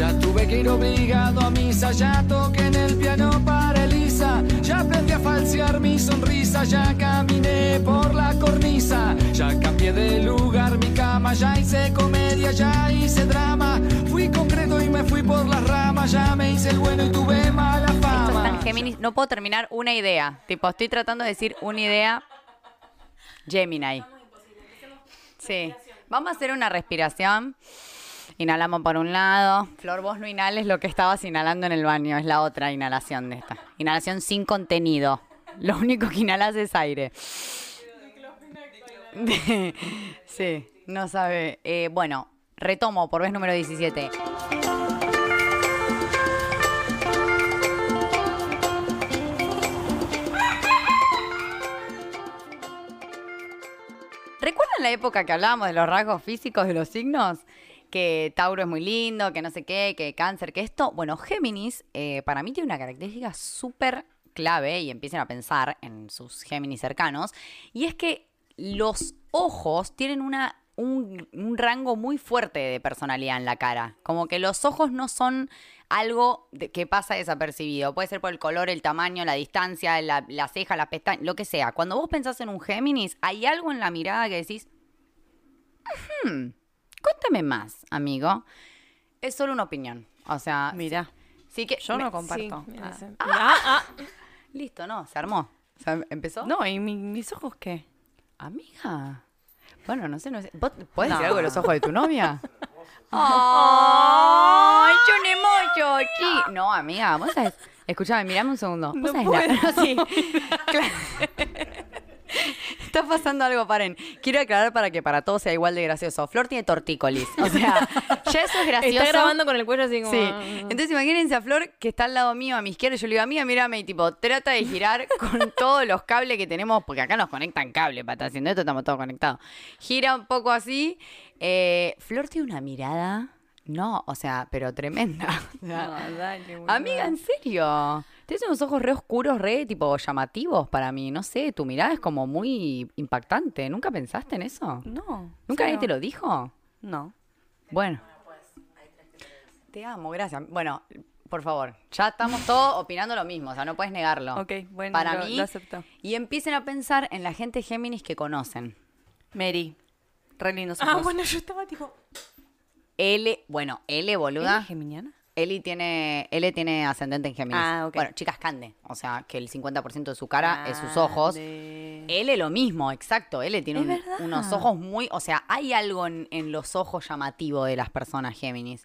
Ya tuve que ir obligado a misa, ya toqué en el piano para Elisa, ya aprendí a falsear mi sonrisa, ya caminé por la cornisa, ya cambié de lugar mi cama, ya hice comedia, ya hice drama, fui concreto y me fui por las ramas, ya me hice el bueno y tuve mala Esto está fama. en Géminis. No puedo terminar una idea. Tipo, estoy tratando de decir una idea. Gemini. Sí. Vamos a hacer una respiración. Inhalamos por un lado. Flor, vos no inhales lo que estabas inhalando en el baño. Es la otra inhalación de esta. Inhalación sin contenido. Lo único que inhalas es aire. sí, no sabe. Eh, bueno, retomo por vez número 17. ¿Recuerdan la época que hablábamos de los rasgos físicos de los signos? Que Tauro es muy lindo, que no sé qué, que cáncer, que esto. Bueno, Géminis eh, para mí tiene una característica súper clave y empiecen a pensar en sus Géminis cercanos. Y es que los ojos tienen una, un, un rango muy fuerte de personalidad en la cara. Como que los ojos no son algo que pasa desapercibido. Puede ser por el color, el tamaño, la distancia, la, ceja, la pestaña, lo que sea. Cuando vos pensás en un Géminis, hay algo en la mirada que decís, "Hmm, cuéntame más, amigo. Es solo una opinión. O sea, Mira, sí que yo me- no comparto. Sí, Ah. Ah, ah. Listo, no, se armó. O sea, ¿Empezó? No, ¿y mi- mis ojos qué? Amiga. Bueno, no sé, no sé. ¿Vos podés decir No. algo de los ojos de tu novia? ¡Ay, yo sí. No, amiga, vos sabés. Escuchame, mirame un segundo. Vos No sabés la- sí. Claro. Está pasando algo, paren. Quiero aclarar para que para todos sea igual de gracioso. Flor tiene tortícolis. O sea, ya eso es gracioso. Está grabando con el cuello así como. Sí. Entonces imagínense a Flor que está al lado mío, a mi izquierda. Yo le digo, amiga, mírame. Y tipo, trata de girar con todos los cables que tenemos. Porque acá nos conectan cables para estar haciendo esto. Estamos todos conectados. Gira un poco así. Eh, Flor tiene una mirada. No, o sea, pero tremenda. O sea, No, dale. Amiga, en serio. Tienes unos ojos re oscuros, re tipo llamativos para mí. No sé, tu mirada es como muy impactante. ¿Nunca pensaste en eso? No. ¿Nunca nadie te lo dijo? No. Bueno. Te amo, gracias. Bueno, por favor, ya estamos todos opinando lo mismo, o sea, no puedes negarlo. Ok, bueno, Para lo- mí, lo acepto. y empiecen a pensar en la gente Géminis que conocen. Mary. Re lindos Ah, bueno, yo estaba tipo. L, bueno, L, ¿Ella boluda. es geminiana? Eli tiene, L tiene ascendente en Géminis. Ah, ok. Bueno, chicas Cande, o sea, que el 50% de su cara es sus ojos. de- L lo mismo, exacto. L tiene Es un- unos ojos muy. O sea, hay algo en, en los ojos llamativo de las personas Géminis.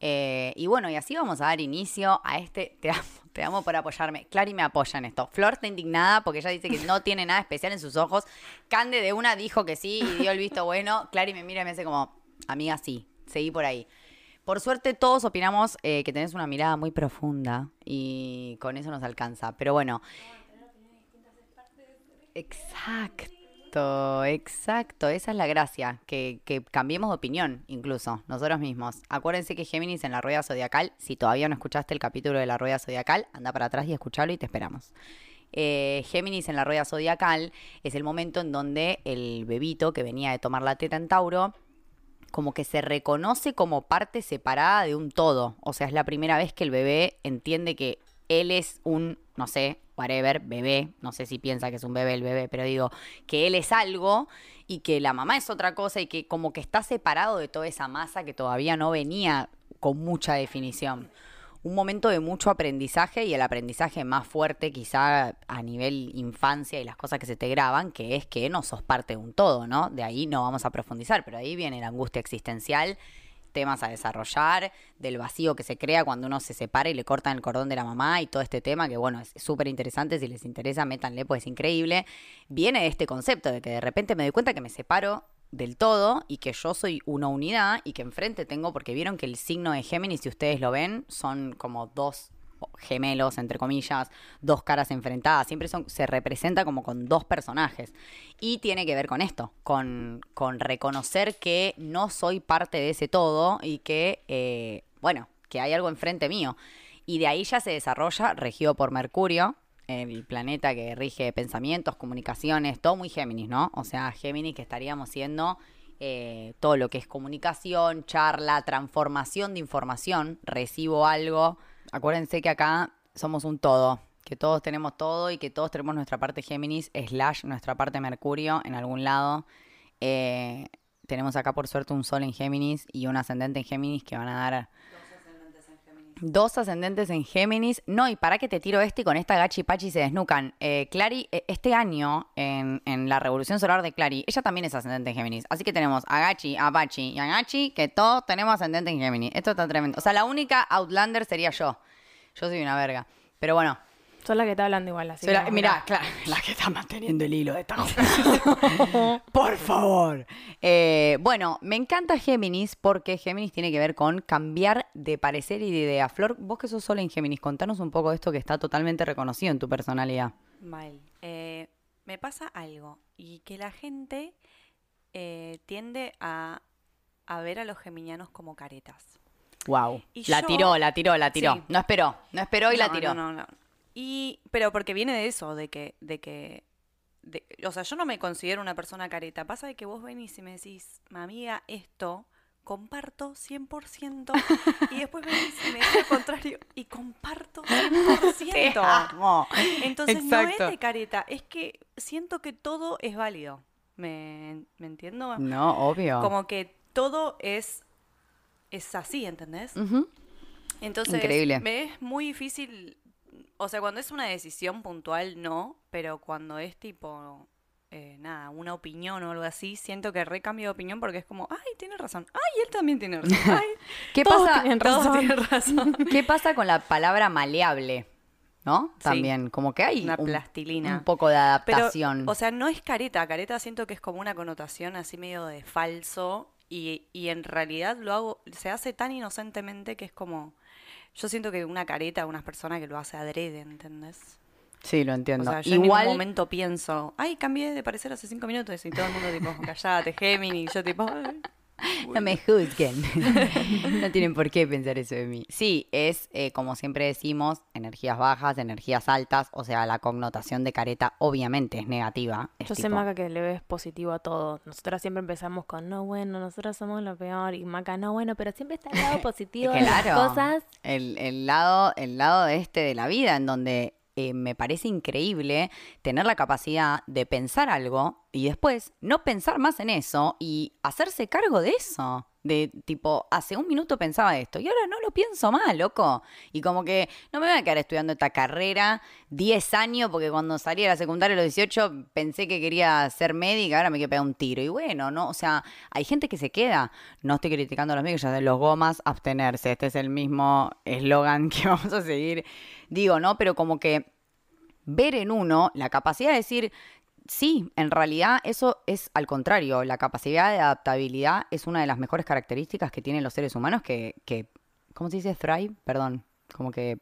Eh, y bueno, y así vamos a dar inicio a este. Te amo, te amo por apoyarme. Clary me apoya en esto. Flor está indignada porque ella dice que no tiene nada especial en sus ojos. Cande de una dijo que sí y dio el visto bueno. Clary me mira y me hace como, amiga, sí, seguí por ahí. Por suerte todos opinamos eh, que tenés una mirada muy profunda y con eso nos alcanza. Pero bueno. Exacto, exacto. Esa es la gracia, que, cambiemos de opinión incluso nosotros mismos. Acuérdense que Géminis en la rueda zodiacal, si todavía no escuchaste el capítulo de la rueda zodiacal, anda para atrás y escuchalo y te esperamos. Eh, Géminis en la rueda zodiacal es el momento en donde el bebito que venía de tomar la teta en Tauro como que se reconoce como parte separada de un todo. O sea, es la primera vez que el bebé entiende que él es un, no sé, whatever, bebé. No sé si piensa que es un bebé el bebé, pero digo, que él es algo y que la mamá es otra cosa y que como que está separado de toda esa masa que todavía no venía con mucha definición. Un momento de mucho aprendizaje y el aprendizaje más fuerte quizá a nivel infancia y las cosas que se te graban, que es que no sos parte de un todo, ¿no? De ahí no vamos a profundizar, pero ahí viene la angustia existencial, temas a desarrollar, del vacío que se crea cuando uno se separa y le cortan el cordón de la mamá y todo este tema, que bueno, es súper interesante, si les interesa, métanle, pues es increíble. Viene este concepto de que de repente me doy cuenta que me separo del todo y que yo soy una unidad y que enfrente tengo, porque vieron que el signo de Géminis, si ustedes lo ven, son como dos gemelos, entre comillas, dos caras enfrentadas, siempre son, se representa como con dos personajes. Y tiene que ver con esto, con, con reconocer que no soy parte de ese todo y que, eh, bueno, que hay algo enfrente mío. Y de ahí ya se desarrolla, regido por Mercurio, el planeta que rige pensamientos, comunicaciones, todo muy Géminis, ¿no? O sea, Géminis que estaríamos siendo eh, todo lo que es comunicación, charla, transformación de información, recibo algo. Acuérdense que acá somos un todo, que todos tenemos todo y que todos tenemos nuestra parte Géminis, slash nuestra parte Mercurio en algún lado. Eh, tenemos acá por suerte un sol en Géminis y un ascendente en Géminis que van a dar Dos ascendentes en Géminis. No, y para que te tiro este y con esta gachi pachi se desnucan. Eh, Clary, eh, este año, en, en la revolución solar de Clary, ella también es ascendente en Géminis. Así que tenemos a Gachi, a Pachi y a Gachi, que todos tenemos ascendente en Géminis. Esto está tremendo. O sea, la única Outlander sería yo. Yo soy una verga. Pero bueno, Sos la que está hablando igual, así. la- que- mirá, claro, la que está manteniendo el hilo de esta conversación. Por favor. Eh, bueno, me encanta Géminis porque Géminis tiene que ver con cambiar de parecer y de idea. Flor, vos que sos sola en Géminis, contanos un poco de esto que está totalmente reconocido en tu personalidad. Mal. Eh, me pasa algo y que la gente eh, tiende a, a ver a los geminianos como caretas. Wow. Y La yo- tiró, la tiró, la tiró. Sí. No esperó, no esperó y la tiró. No, no, no. Y, pero porque viene de eso, de que, de que, de- o sea, yo no me considero una persona careta. Pasa de que vos venís y me decís, amiga, esto comparto 100%. y después venís y me decís lo contrario y comparto 100%. amo. Entonces no es de careta, es que siento que todo es válido. ¿Me, me entiendo? No, obvio. Como que todo es, es así, ¿entendés? Entonces, Increíble. me es muy difícil, o sea, cuando es una decisión puntual, no, pero cuando es tipo, eh, nada, una opinión o algo así, siento que recambio de opinión porque es como, ay, tiene razón, ay, él también tiene razón, ay, ¿Qué Todos pasa? tienen todos razón. tienen razón. ¿Qué pasa con la palabra maleable? ¿No? Sí. También, como que hay Una un, plastilina. un poco de Pero, adaptación. o sea, no es careta, careta siento que es como una connotación así medio de falso y, y en realidad lo hago, se hace tan inocentemente que es como, yo siento que una careta, unas personas que lo hace adrede, ¿entendés? sí, lo O entiendo. sea, yo en ningún momento pienso, ay, cambié de parecer hace cinco minutos y todo el mundo tipo, callate, Gemini, y yo tipo, "Ay". No me juzguen. no tienen por qué pensar eso de mí. Sí, es, eh, como siempre decimos, energías bajas, energías altas. O sea, la connotación de careta obviamente es negativa. Es Yo sé, tipo- Maca, que le ves positivo a todo. Nosotras siempre empezamos con, no, bueno, nosotros somos lo peor. Y Maca, no, bueno, pero siempre está el lado positivo de las cosas. El, el lado, el lado de este de la vida, en donde eh, me parece increíble tener la capacidad de pensar algo y después no pensar más en eso y hacerse cargo de eso. De tipo, hace un minuto pensaba esto y ahora no lo pienso más, loco. Y como que no me voy a quedar estudiando esta carrera 10 años porque cuando salí de la secundaria a los 18 pensé que quería ser médica, ahora me quiero pegar un tiro. Y bueno, no, o sea, hay gente que se queda. No estoy criticando a los médicos, ya de los gomas, abstenerse. Este es el mismo eslogan que vamos a seguir. Digo, ¿no? Pero como que ver en uno la capacidad de decir, sí, en realidad eso es al contrario, la capacidad de adaptabilidad es una de las mejores características que tienen los seres humanos que, que ¿cómo se dice? Thrive, perdón, como que...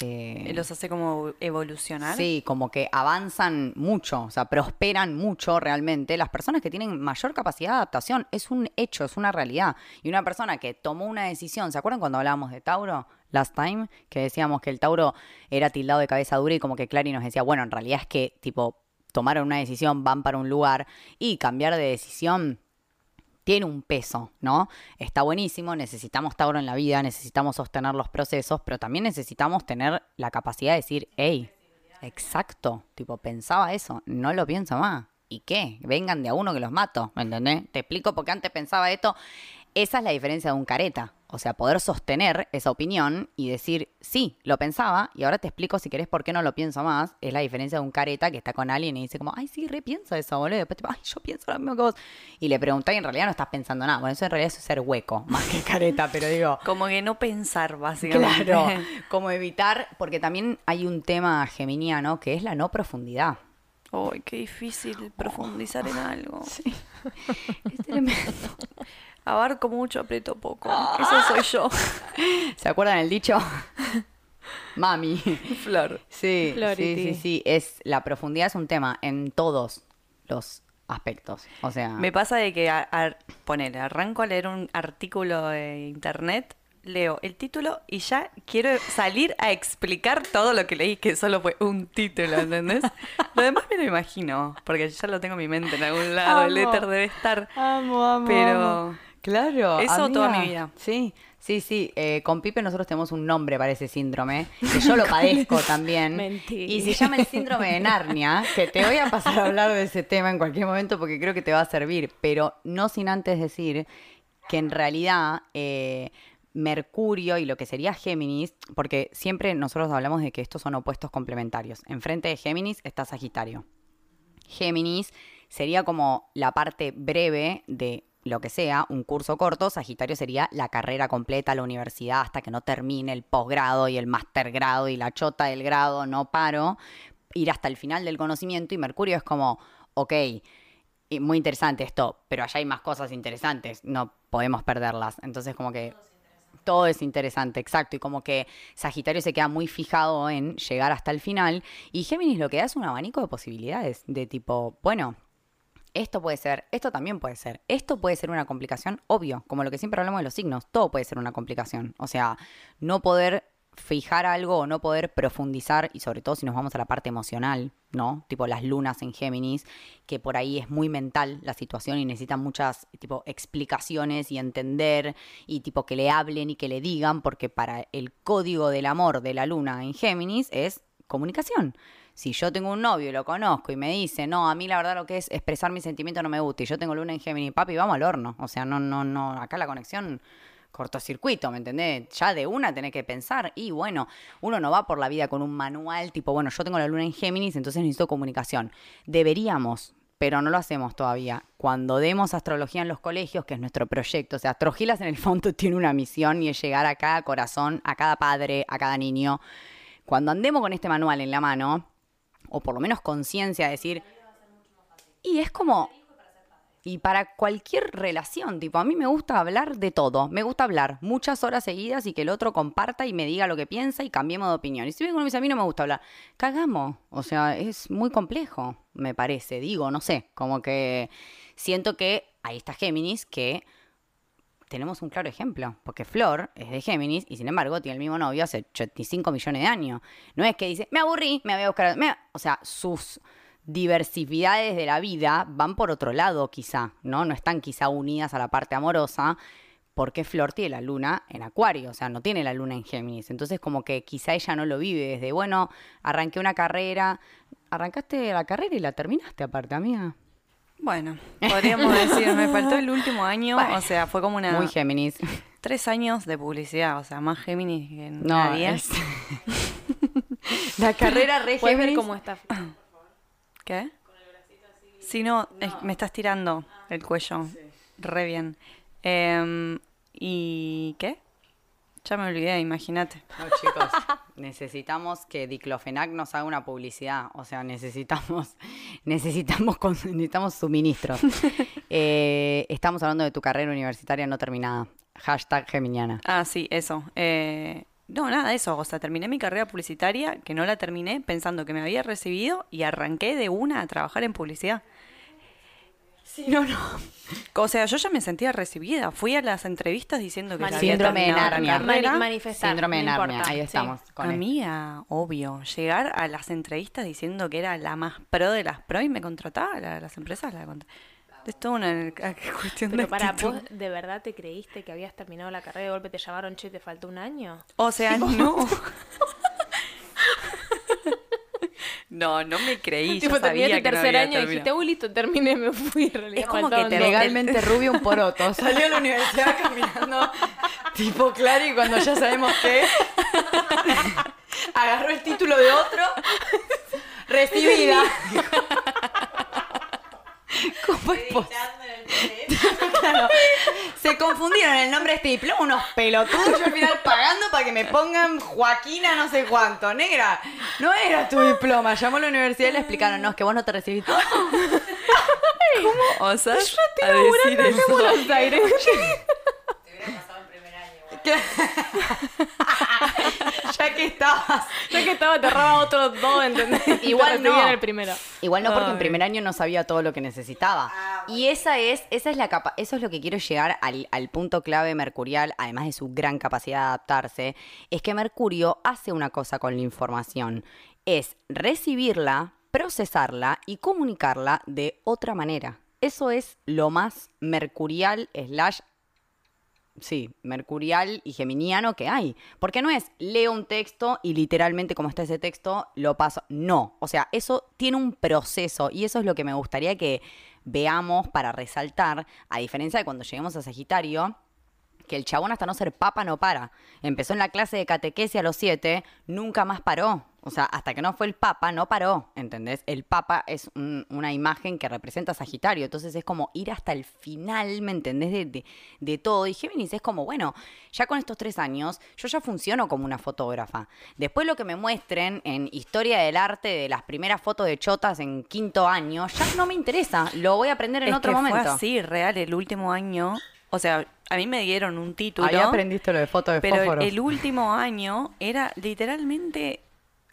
eh, los hace como evolucionar. Sí, como que avanzan mucho, o sea, prosperan mucho realmente. Las personas que tienen mayor capacidad de adaptación es un hecho, es una realidad. Y una persona que tomó una decisión, ¿se acuerdan cuando hablábamos de Tauro? Last time, que decíamos que el Tauro era tildado de cabeza dura y como que Clary nos decía, bueno, en realidad es que, tipo, tomaron una decisión, van para un lugar y cambiar de decisión tiene un peso, ¿no? Está buenísimo, necesitamos Tauro en la vida, necesitamos sostener los procesos, pero también necesitamos tener la capacidad de decir, hey, exacto, tipo, pensaba eso, no lo pienso más. ¿Y qué? Vengan de a uno que los mato, ¿me entendés? Te explico porque antes pensaba esto. Esa es la diferencia de un careta. O sea, poder sostener esa opinión y decir, sí, lo pensaba y ahora te explico si querés por qué no lo pienso más. Es la diferencia de un careta que está con alguien y dice como, ay, sí, repienso eso, boludo. Y después tipo, ay, yo pienso lo mismo que vos. Y le preguntás y en realidad no estás pensando nada. Bueno, eso en realidad es ser hueco, más que careta, pero digo... Como que no pensar, básicamente. Claro, como evitar, porque también hay un tema geminiano que es la no profundidad. Ay, qué difícil profundizar en algo. Es tremendo. Abarco mucho, aprieto poco. Eso soy yo. ¿Se acuerdan el dicho? Mami. Flor. Sí, sí, Flority. sí, sí. Es, la profundidad es un tema en todos los aspectos. O sea, Me pasa de que, a, a- ponele, arranco a leer un artículo de internet leo el título y ya quiero salir a explicar todo lo que leí, que solo fue un título, ¿entendés? lo demás me lo imagino, porque ya lo tengo en mi mente en algún lado, el éter debe estar. Amo, amo. Pero Claro. Eso toda mi vida. Sí, sí, sí. Eh, con Pipe nosotros tenemos un nombre para ese síndrome, que yo lo padezco también. Mentira. Y se llama el síndrome de Narnia, que te voy a pasar a hablar de ese tema en cualquier momento porque creo que te va a servir, pero no sin antes decir que en realidad eh, Mercurio y lo que sería Géminis, porque siempre nosotros hablamos de que estos son opuestos complementarios. Enfrente de Géminis está Sagitario. Géminis sería como la parte breve de lo que sea, un curso corto, Sagitario sería la carrera completa, la universidad, hasta que no termine el posgrado y el mastergrado y la chota del grado, no paro, ir hasta el final del conocimiento y Mercurio es como, ok, muy interesante esto, pero allá hay más cosas interesantes, no podemos perderlas. Entonces como que todo es interesante, exacto. Y como que Sagitario se queda muy fijado en llegar hasta el final. Y Géminis lo que da es un abanico de posibilidades. De tipo, bueno, esto puede ser, esto también puede ser. Esto puede ser una complicación, obvio. Como lo que siempre hablamos de los signos, todo puede ser una complicación. O sea, no poder fijar algo o no poder profundizar, y sobre todo si nos vamos a la parte emocional, ¿no? Tipo las lunas en Géminis, que por ahí es muy mental la situación y necesita muchas tipo explicaciones y entender y tipo que le hablen y que le digan, porque para el código del amor de la luna en Géminis es comunicación. Si yo tengo un novio y lo conozco y me dice, no, a mí la verdad lo que es expresar mi sentimiento no me gusta y yo tengo luna en Géminis, papi, vamos al horno. O sea, no, no, no, acá la conexión cortocircuito, ¿me entendés? Ya de una tenés que pensar y bueno, uno no va por la vida con un manual tipo, bueno, yo tengo la luna en Géminis, entonces necesito comunicación. Deberíamos, pero no lo hacemos todavía. Cuando demos astrología en los colegios, que es nuestro proyecto, o sea, Astrogilas en el fondo tiene una misión y es llegar a cada corazón, a cada padre, a cada niño. Cuando andemos con este manual en la mano, o por lo menos conciencia de decir, y es como, y para cualquier relación, tipo, a mí me gusta hablar de todo. Me gusta hablar muchas horas seguidas y que el otro comparta y me diga lo que piensa y cambiemos de opinión. Y si vengo y a mí no me gusta hablar, cagamos. O sea, es muy complejo, me parece. Digo, no sé, como que siento que ahí está Géminis, que tenemos un claro ejemplo. Porque Flor es de Géminis y sin embargo tiene el mismo novio hace 85 millones de años. No es que dice, me aburrí, me voy a buscar. me-". O sea, sus diversidades de la vida van por otro lado quizá, ¿no? No están quizá unidas a la parte amorosa, porque Flor tiene la luna en Acuario, o sea, no tiene la luna en Géminis. Entonces, como que quizá ella no lo vive desde, bueno, arranqué una carrera, arrancaste la carrera y la terminaste aparte, amiga. Bueno, podríamos decir, me faltó el último año, o sea, fue como una... Muy Géminis. Tres años de publicidad, o sea, más Géminis que No, nadie. es- la carrera re Puedes ver Géminis. cómo está. ¿Qué? Si no, es- me estás tirando el cuello. Re bien. Em, ¿Y qué? Ya me olvidé, imagínate. No, chicos, necesitamos que Diclofenac nos haga una publicidad. O sea, necesitamos, necesitamos, necesitamos suministros. Eh, estamos hablando de tu carrera universitaria no terminada. Hashtag Geminiana. Ah, sí, eso. Eh, no, nada de eso. O sea, terminé mi carrera publicitaria, que no la terminé pensando que me había recibido y arranqué de una a trabajar en publicidad. Sí, no, no. O sea, yo ya me sentía recibida. Fui a las entrevistas diciendo que había Síndrome de Narnia. carrera. Mani- manifestar. Síndrome de no Narnia. Ahí sí. estamos. con esto. Amiga, obvio. Llegar a las entrevistas diciendo que era la más pro de las pro y me contrataba la- las empresas. La es toda una cuestión de Pero para actitud. vos, ¿de verdad te creíste que habías terminado la carrera y de golpe te llamaron, che, te faltó un año? O sea, no. No, no me creí. tipo, yo sabía terminaste el que no tercer año y dijiste, uy, listo, terminé, me fui. Realidad Es como que te. Legalmente rubio un poroto. Salió a la universidad caminando tipo claro y cuando ya sabemos qué, agarró el título de otro, recibida. ¿Cómo es posible? Claro. Se confundieron el nombre de este diploma, unos pelotudos, yo al final pagando para que me pongan Joaquina no sé cuánto, negra. No era tu diploma, llamó a la universidad y le explicaron, no, es que vos no te recibiste. ¿Cómo osas a decir eso? Buenos Aires. ya que estabas. Ya que estaba, te ahorraba otros dos, ¿entendés? Igual Te no. el primero. Igual no, porque en primer año no sabía todo lo que necesitaba. Y esa es, esa es la capa, eso es lo que quiero llegar al, al punto clave mercurial, además de su gran capacidad de adaptarse, es que Mercurio hace una cosa con la información, es recibirla, procesarla y comunicarla de otra manera. Eso es lo más mercurial slash sí, mercurial y geminiano que hay. Porque no es leo un texto y literalmente como está ese texto lo paso. No, o sea, eso tiene un proceso y eso es lo que me gustaría que veamos para resaltar, a diferencia de cuando lleguemos a Sagitario, que el chabón hasta no ser papa no para. Empezó en la clase de catequesia a los siete, nunca más paró. O sea, hasta que no fue el Papa, no paró, ¿entendés? El Papa es un- una imagen que representa a Sagitario, entonces es como ir hasta el final, ¿me entendés? De, de- de todo. Y Géminis es como, bueno, ya con estos tres años, yo ya funciono como una fotógrafa. Después lo que me muestren en Historia del Arte de las primeras fotos de chotas en quinto año, ya no me interesa, lo voy a aprender en es otro que momento. fue así, real, el último año. O sea, a mí me dieron un título. Ahí aprendiste lo de fotos de Pero el, fósforos. el último año era literalmente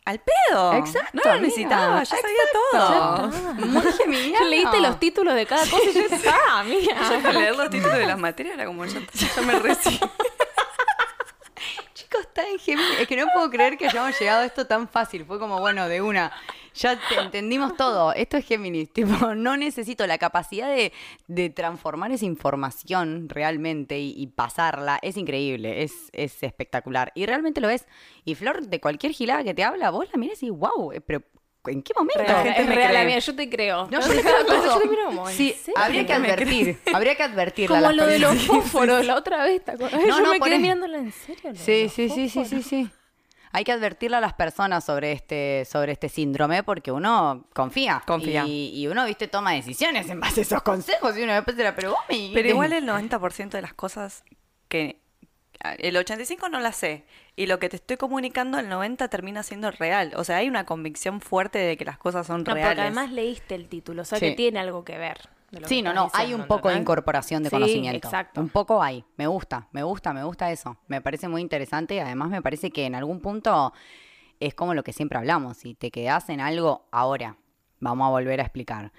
al pedo. Exacto, No lo necesitaba, ya sabía exacto. todo. Muy. Leíste los títulos de cada cosa y yo decía, ah, mira. Yo para leer los títulos de las materias era como ya, ya me recibí. Chicos, está en Géminis. Es que no puedo creer que hayamos llegado a esto tan fácil. Fue como, bueno, de una. Ya te entendimos todo. Esto es Géminis. Tipo, no necesito la capacidad de, de transformar esa información realmente y, y pasarla. Es increíble. Es, es espectacular. Y realmente lo es. Y Flor, de cualquier gilada que te habla, vos la mirás y wow, pero ¿en qué momento? La gente es me real, cree. amiga, yo te creo. No, yo te creo todo. Yo te creo como, ¿en Sí, serio? habría que advertir. Habría que advertirla. a Como lo de los fósforos la otra vez, ¿te acuerdas? No, yo no, me quedé mirándola en serio. Sí, sí, sí, sí, sí, sí. Hay que advertirle a las personas sobre este, sobre este síndrome porque uno confía. Confía. Y, y uno, viste, toma decisiones en base a esos consejos. Y uno después era, pero vos me... Pero igual el 90% de las cosas que... El 85 no las sé. Y lo que te estoy comunicando, el 90 termina siendo real. O sea, hay una convicción fuerte de que las cosas son No, porque reales. además leíste el título, o sea Sí. que tiene algo que ver. De lo Sí, que no, no, hay un poco de incorporación de Sí, conocimiento. exacto. Un poco hay. Me gusta, me gusta, me gusta eso. Me parece muy interesante y además me parece que en algún punto es como lo que siempre hablamos. Si te quedás en algo ahora, vamos a volver a explicar.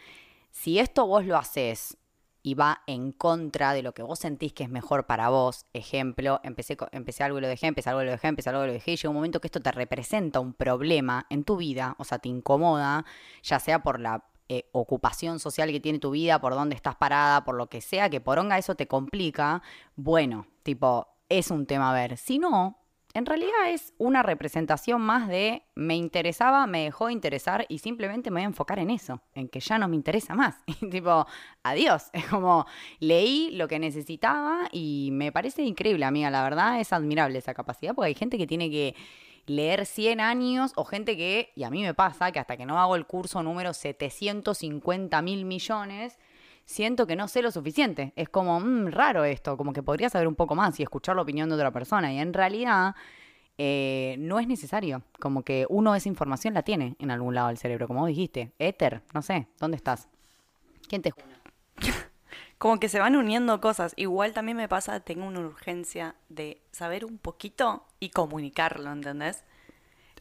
Si esto vos lo haces y va en contra de lo que vos sentís que es mejor para vos, ejemplo, empecé, empecé algo y lo dejé, empecé algo y lo dejé, empecé algo y lo dejé, y llega un momento que esto te representa un problema en tu vida, o sea, te incomoda, ya sea por la eh, ocupación social que tiene tu vida, por dónde estás parada, por lo que sea, que poronga eso te complica, bueno, tipo, es un tema a ver. Si no, en realidad es una representación más de me interesaba, me dejó de interesar y simplemente me voy a enfocar en eso, en que ya no me interesa más. Y tipo, adiós. Es como leí lo que necesitaba y me parece increíble, amiga. La verdad es admirable esa capacidad porque hay gente que tiene que leer 100 años o gente que, y a mí me pasa, que hasta que no hago el curso número 750 mil millones, siento que no sé lo suficiente. Es como, mm, raro esto, como que podría saber un poco más y escuchar la opinión de otra persona. Y en realidad eh, no es necesario. Como que uno esa información la tiene en algún lado del cerebro, como dijiste. Éter, no sé, ¿dónde estás? ¿Quién te juna? Como que se van uniendo cosas. Igual también me pasa, tengo una urgencia de saber un poquito y comunicarlo, ¿entendés?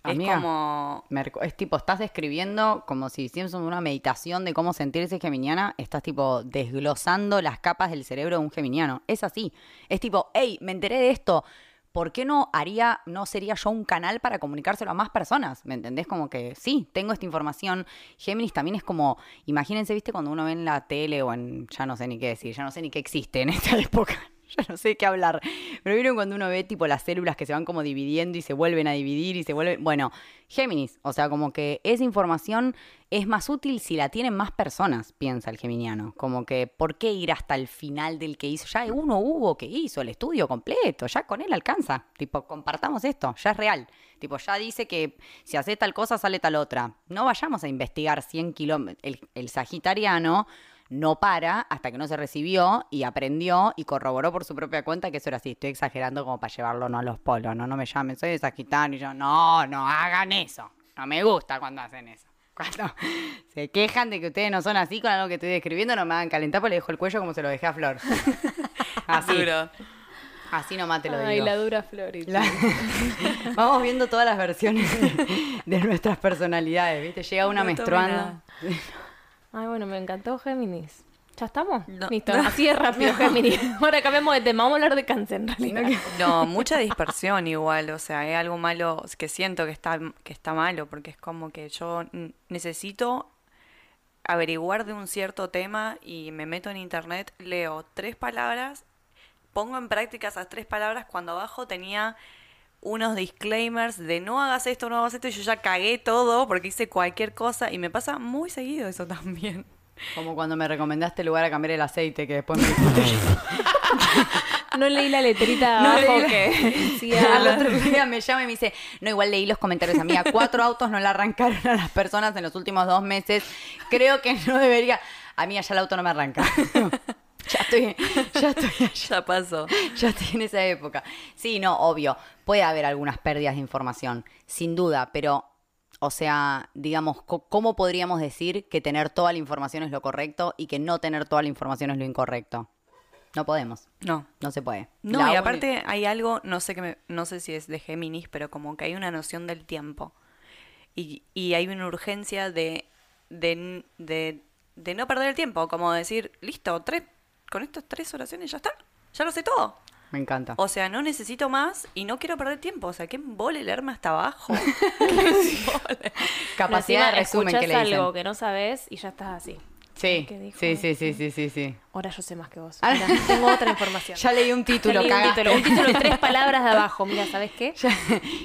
Amiga. Es como... Es tipo, estás describiendo como si hiciéramos una meditación de cómo sentirse geminiana, estás tipo desglosando las capas del cerebro de un geminiano. Es así. Es tipo, hey, me enteré de esto. ¿Por qué no haría, no sería yo un canal para comunicárselo a más personas? ¿Me entendés? Como que sí, tengo esta información. Géminis también es como, imagínense, viste, cuando uno ve en la tele o en, ya no sé ni qué decir, ya no sé ni qué existe en esta época. Ya no sé qué hablar. Pero vieron cuando uno ve tipo las células que se van como dividiendo y se vuelven a dividir y se vuelven. Bueno, Géminis. O sea, como que esa información es más útil si la tienen más personas, piensa el geminiano. Como que, ¿por qué ir hasta el final del que hizo? Ya uno hubo que hizo el estudio completo, ya con él alcanza. Tipo, compartamos esto, ya es real. Tipo, ya dice que si hace tal cosa sale tal otra. No vayamos a investigar 100 kilómetros. El, el sagitariano no para hasta que no se recibió y aprendió y corroboró por su propia cuenta que eso era así. Estoy exagerando como para llevarlo no a los polos, no, no me llamen, soy de Sagitario y yo, no, no hagan eso. No me gusta cuando hacen eso. Cuando se quejan de que ustedes no son así con algo que estoy describiendo, no me hagan calentar porque le dejo el cuello como se lo dejé a Flor. Así, Duro. así nomás te lo Ay, digo. la dura Flori. La- Vamos viendo todas las versiones de, nuestras personalidades, ¿viste? Llega una No menstruando. Ay, bueno, me encantó Géminis. ¿Ya estamos? No. Listo, así es rápido, Géminis. Ahora cambiamos de tema, vamos a hablar de cáncer en realidad. No, mucha dispersión igual, o sea, es algo malo que siento que está, que está malo, porque es como que yo necesito averiguar de un cierto tema y me meto en internet, leo tres palabras, pongo en práctica esas tres palabras cuando abajo tenía unos disclaimers de no hagas esto, no hagas esto, y yo ya cagué todo porque hice cualquier cosa y me pasa muy seguido eso también. Como cuando me recomendaste el lugar a cambiar el aceite, que después me No leí la letrita No abajo leí la- que que decía... al otro día me llama y me dice, no, igual leí los comentarios, amiga, cuatro autos no le arrancaron a las personas en los últimos dos meses, creo que no debería, amiga, ya el auto no me arranca. ya estoy, ya estoy. Ya pasó. Ya estoy en esa época. Sí, no, obvio. Puede haber algunas pérdidas de información, sin duda, pero, o sea, digamos, ¿cómo podríamos decir que tener toda la información es lo correcto y que no tener toda la información es lo incorrecto? No podemos. No. No se puede. No, La y aparte hay algo, no sé que me- no sé si es de Géminis, pero como que hay una noción del tiempo. Y, y hay una urgencia de, de, de, de no perder el tiempo, como decir, listo, tres, con estas tres oraciones ya está, ya lo sé todo. Me encanta. O sea, no necesito más y no quiero perder tiempo. O sea, ¿qué embole leerme hasta abajo? Capacidad de resumen que le dicen. algo que no sabes y ya estás así. Sí, ¿Qué dijo sí, sí, sí, sí, sí, sí. Ahora yo sé más que vos. Ah. Tengo otra información. Ya leí un título, leí un título, un título de tres palabras de abajo. Mira, ¿sabes qué? Ya,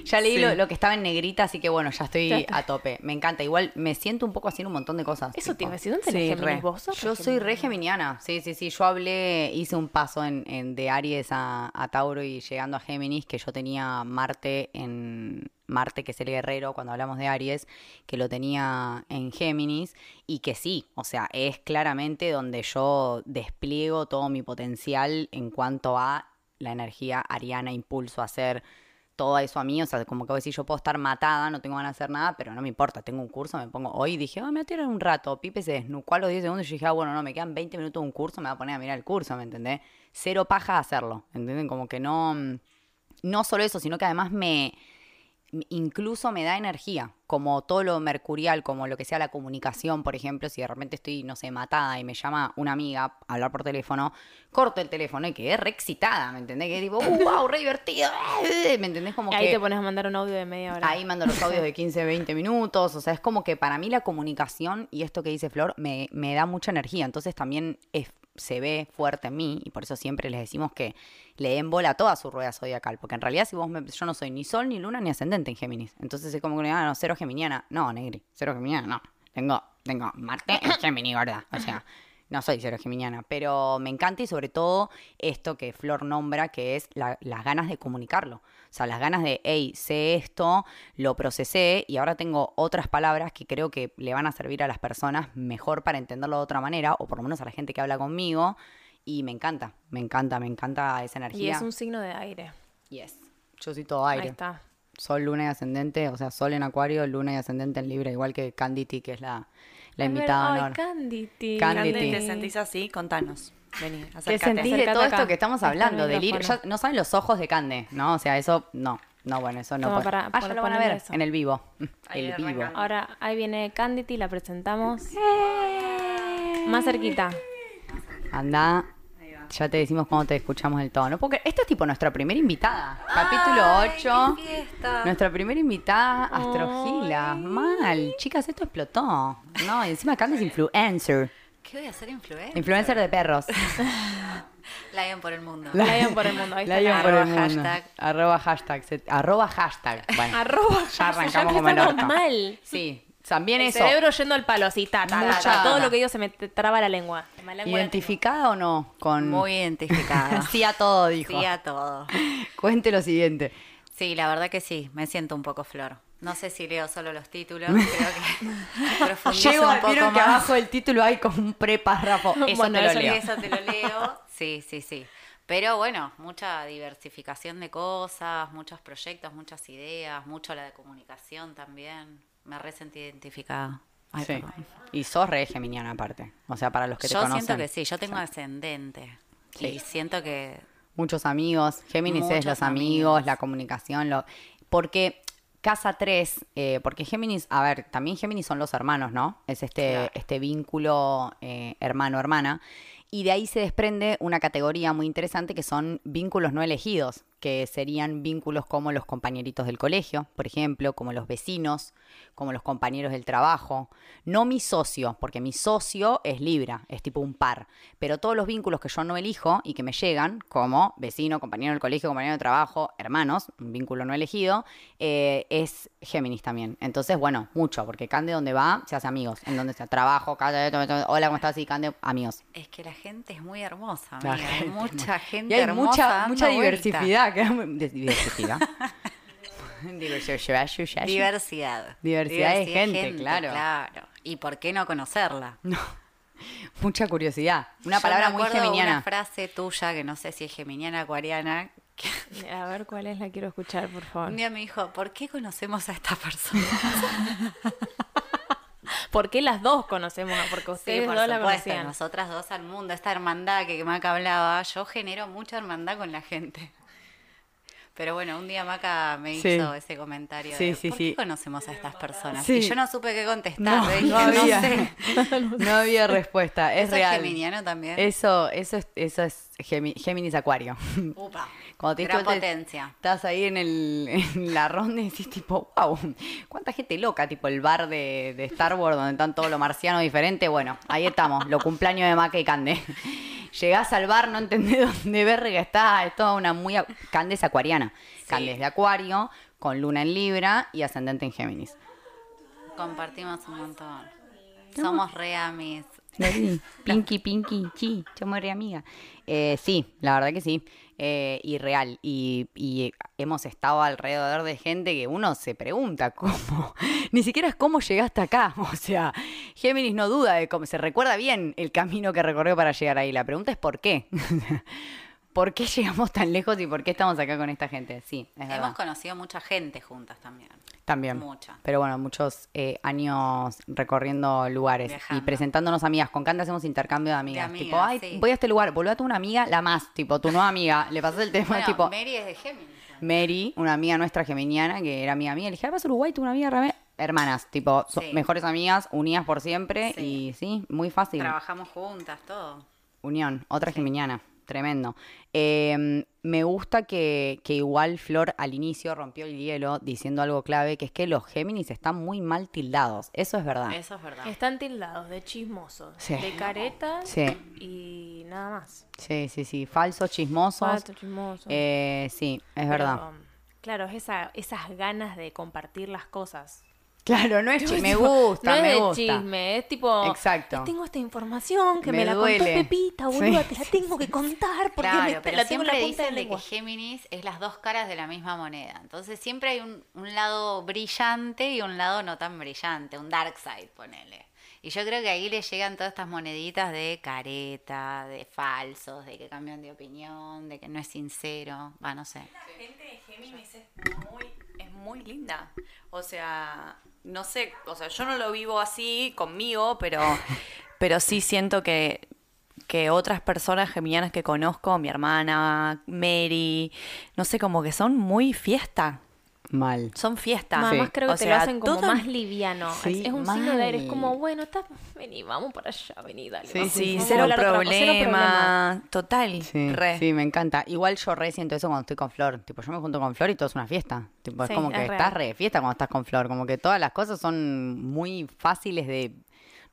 ya leí Sí. lo, lo que estaba en negrita, así que bueno, ya estoy a tope. Me encanta. Igual me siento un poco haciendo un montón de cosas. Eso te tipo. iba a decir, ¿dónde Sí, re. vos? sos Yo soy re geminiana? geminiana, sí, sí, sí. Yo hablé, hice un paso en, en- de Aries a, a Tauro y llegando a Géminis, que yo tenía Marte en Marte, que es el guerrero, cuando hablamos de Aries, que lo tenía en Géminis, y que sí, o sea, es claramente donde yo despliego todo mi potencial en cuanto a la energía ariana, impulso a hacer todo eso a mí, o sea, como que vos decís, yo puedo estar matada, no tengo ganas de hacer nada, pero no me importa, tengo un curso, me pongo, hoy dije, ah, me voy a tirar un rato, Pipe se desnucó a los 10 segundos y yo dije, ah, bueno, no, me quedan 20 minutos de un curso, me voy a poner a mirar el curso, ¿me entendés? Cero paja hacerlo, ¿entienden? Como que no, mm, no solo eso, sino que además me, incluso me da energía, como todo lo mercurial, como lo que sea la comunicación, por ejemplo, si de repente estoy, no sé, matada y me llama una amiga a hablar por teléfono, corto el teléfono y quedé re excitada, ¿me entendés? Que tipo, uh, wow, re divertido, ¿me entendés? Como ahí que... te pones a mandar un audio de media hora. Ahí mando los audios de 15, 20 minutos. O sea, es como que para mí la comunicación y esto que dice Flor me, me da mucha energía. Entonces también es- se ve fuerte en mí y por eso siempre les decimos que le den bola a toda su rueda zodiacal. Porque en realidad, si vos me, yo no soy ni sol, ni luna, ni ascendente en Géminis. Entonces es como que, ah, no, cero geminiana. No, Negri, cero geminiana, no. Tengo, tengo Marte en Géminis, ¿verdad? O sea. No soy cero geminiana, pero me encanta y sobre todo esto que Flor nombra, que es la- las ganas de comunicarlo. O sea, las ganas de, hey, sé esto, lo procesé y ahora tengo otras palabras que creo que le van a servir a las personas mejor para entenderlo de otra manera, o por lo menos a la gente que habla conmigo. Y me encanta, me encanta, me encanta esa y energía. es un signo de aire. Yes. Yo soy todo Ahí aire. está. Sol, luna y ascendente, o sea, sol en acuario, luna y ascendente en Libra, igual que Canditi, que es la, la invitada de honor. Canditi. Canditi. ¿te sentís así? Contanos. Vení, ¿Qué acércate. sentís de todo acá. esto que estamos hablando? Del ir- micrófono. ya no saben los ojos de Cande, ¿no? O sea, eso no. No, bueno, eso no. Toma puede- para- ah, ya para lo van a ver eso. en el vivo. Ahí el vivo. Ahora, ahí viene Canditi, la presentamos. Más cerquita. Anda. Ya te decimos cómo te escuchamos el tono. Porque esta es tipo nuestra primera invitada. Capítulo 8. Nuestra primera invitada, Astrogila. Mal. Chicas, esto explotó. No, y encima Cande es influencer. ¿Qué voy a hacer influencer? Influencer de perros. Lion por el mundo. Lion por el mundo. Ahí está. Lion por el Arroba mundo. hashtag. Arroba hashtag. Arroba hashtag. Bueno, Arroba. ya arrancamos ya como el orto. mal. Sí, también El eso. cerebro yendo al palo, así, ta, ta, ta, Mucha- ta. Todo lo que digo se me traba la lengua. La lengua la ¿Identificada o no? Con... Muy identificada. sí a todo, dijo. Sí a todo. Cuente lo siguiente. Sí, la verdad que sí, me siento un poco flor. No sé si leo solo los títulos, creo que profundizo Llego un al poco vieron que más. abajo del título hay como un prepárrafo. Eso Bueno, te lo eso leo. Eso te lo leo. Sí, sí, sí. Pero bueno, mucha diversificación de cosas, muchos proyectos, muchas ideas, mucho la de comunicación también. Me resentí identificada. Ay, Sí. perdón. Y sos re geminiana aparte. O sea, para los que te Yo conocen. siento que sí, yo tengo ascendente. Sí. Y siento que Muchos amigos. Géminis es los amigos, amigos. la comunicación. Lo... Porque Casa 3, eh, porque Géminis, a ver, también Géminis son los hermanos, ¿no? Es este, Claro. este vínculo eh, hermano-hermana. Y de ahí se desprende una categoría muy interesante que son vínculos no elegidos, que serían vínculos como los compañeritos del colegio, por ejemplo, como los vecinos, como los compañeros del trabajo. No mi socio, porque mi socio es Libra, es tipo un par. Pero todos los vínculos que yo no elijo y que me llegan, como vecino, compañero del colegio, compañero de trabajo, hermanos, un vínculo no elegido, eh, es Géminis también. Entonces, bueno, mucho, porque Cande donde va se hace amigos. En donde sea trabajo, Cande, hola, ¿cómo estás? Y Cande, amigos. Es que la gente es muy hermosa, amiga. Hay gente, mucha Y gente hay hermosa mucha, dando mucha diversidad. que es muy- de- Diversidad. Diversidad. Diversidad. Diversidad de gente, claro. Claro. ¿Y por qué no conocerla? Mucha curiosidad. Una Yo palabra me muy geminiana. Una frase tuya, que no sé si es geminiana, acuariana, que A ver cuál es, la quiero escuchar, por favor. un día me dijo, ¿por qué conocemos a esta persona? ¿Por qué las dos conocemos? Porque Sí, ustedes por dos la conocían. nosotras dos al mundo, esta hermandad que Maca hablaba, yo genero mucha hermandad con la gente. Pero bueno, un día Maca me Sí. hizo ese comentario Sí, de, sí, ¿por sí. qué conocemos a estas personas? Sí. Y yo no supe qué contestar, No, le dije, no había. sé. No había respuesta. Es ¿Eso real. es geminiano también? Eso, eso es, eso es Géminis Acuario. Upa, Cuando te gran. Estás ahí en, el, en la ronda y decís tipo, wow, cuánta gente loca, tipo el bar de, de Star Wars donde están todos los marcianos diferentes. Bueno, ahí estamos, los cumpleaños de Maca y Cande. Llegás al bar, no entendés dónde verga está, es toda una muy... Cande es acuariana. Cande es de Acuario, con luna en Libra y ascendente en Géminis. Compartimos un montón. Somos re amis. Sí, Pinky, Pinky, sí, somos re amiga. Eh, sí, la verdad que sí. Eh, y real. Y, y hemos estado alrededor de gente que uno se pregunta cómo. Ni siquiera es cómo llegaste acá. O sea, Géminis no duda de cómo. Se recuerda bien el camino que recorrió para llegar ahí. La pregunta es por qué. ¿Por qué llegamos tan lejos y por qué estamos acá con esta gente? Sí, es verdad. Hemos conocido mucha gente juntas también. También. Mucha. Pero bueno, muchos eh, años recorriendo lugares y presentándonos amigas. Con Canta hacemos intercambio de amigas. amigas, tipo, ay, sí. voy a este lugar, volvé a tu una amiga, la más, tipo, tu nueva amiga. Le pasó el tema, Bueno, tipo, Mary es de Géminis. Mary, una amiga nuestra geminiana, que era amiga mía. Le dije, ah, vas a Uruguay, tu una amiga Rame-". Hermanas, tipo, so- mejores amigas, unidas por siempre. Sí. Y sí, muy fácil. Trabajamos juntas, todo. Unión, otra geminiana, tremendo. Eh, me gusta que, que igual Flor al inicio rompió el hielo diciendo algo clave, que es que los Géminis están muy mal tildados. Eso es verdad. Eso es verdad. Están tildados de chismosos, Sí. de caretas Sí. y nada más. Sí, sí, sí. Falsos, chismosos. Falso, chismoso. Eh, sí, es Pero, verdad. Claro, es esa, esas ganas de compartir las cosas. Claro, no es chi- me gusta, no es me de gusta. chisme, es tipo. Exacto. "Ay, Tengo esta información que me, Me la duele". contó Pepita, boluda, Sí, te la tengo que contar porque Claro, me- pero la tengo en la punta dicen la de que. Géminis es las dos caras de la misma moneda. Entonces siempre hay un, un lado brillante y un lado no tan brillante, un dark side, ponele. Y yo creo que ahí le llegan todas estas moneditas de careta, de falsos, de que cambian de opinión, de que no es sincero, va, no sé. La gente de Géminis es muy, es muy linda. O sea, no sé, o sea, yo no lo vivo así conmigo, pero, pero sí siento que, que otras personas geminianas que conozco, mi hermana, Mary, no sé, como que son muy fiesta. Mal. Son fiesta. Mamás Sí. creo que O te sea, lo hacen como todo- más liviano. Sí, es, un signo de aire, es como, bueno, está, vení, vamos para allá, vení, dale. Sí, vamos, Sí, vamos cero, problema, cero problema. Total. Sí, re. sí, me encanta. Igual yo re siento eso cuando estoy con Flor. Tipo, yo me junto con Flor y todo es una fiesta. Tipo, es como que es estás re de fiesta cuando estás con Flor. Como que todas las cosas son muy fáciles de.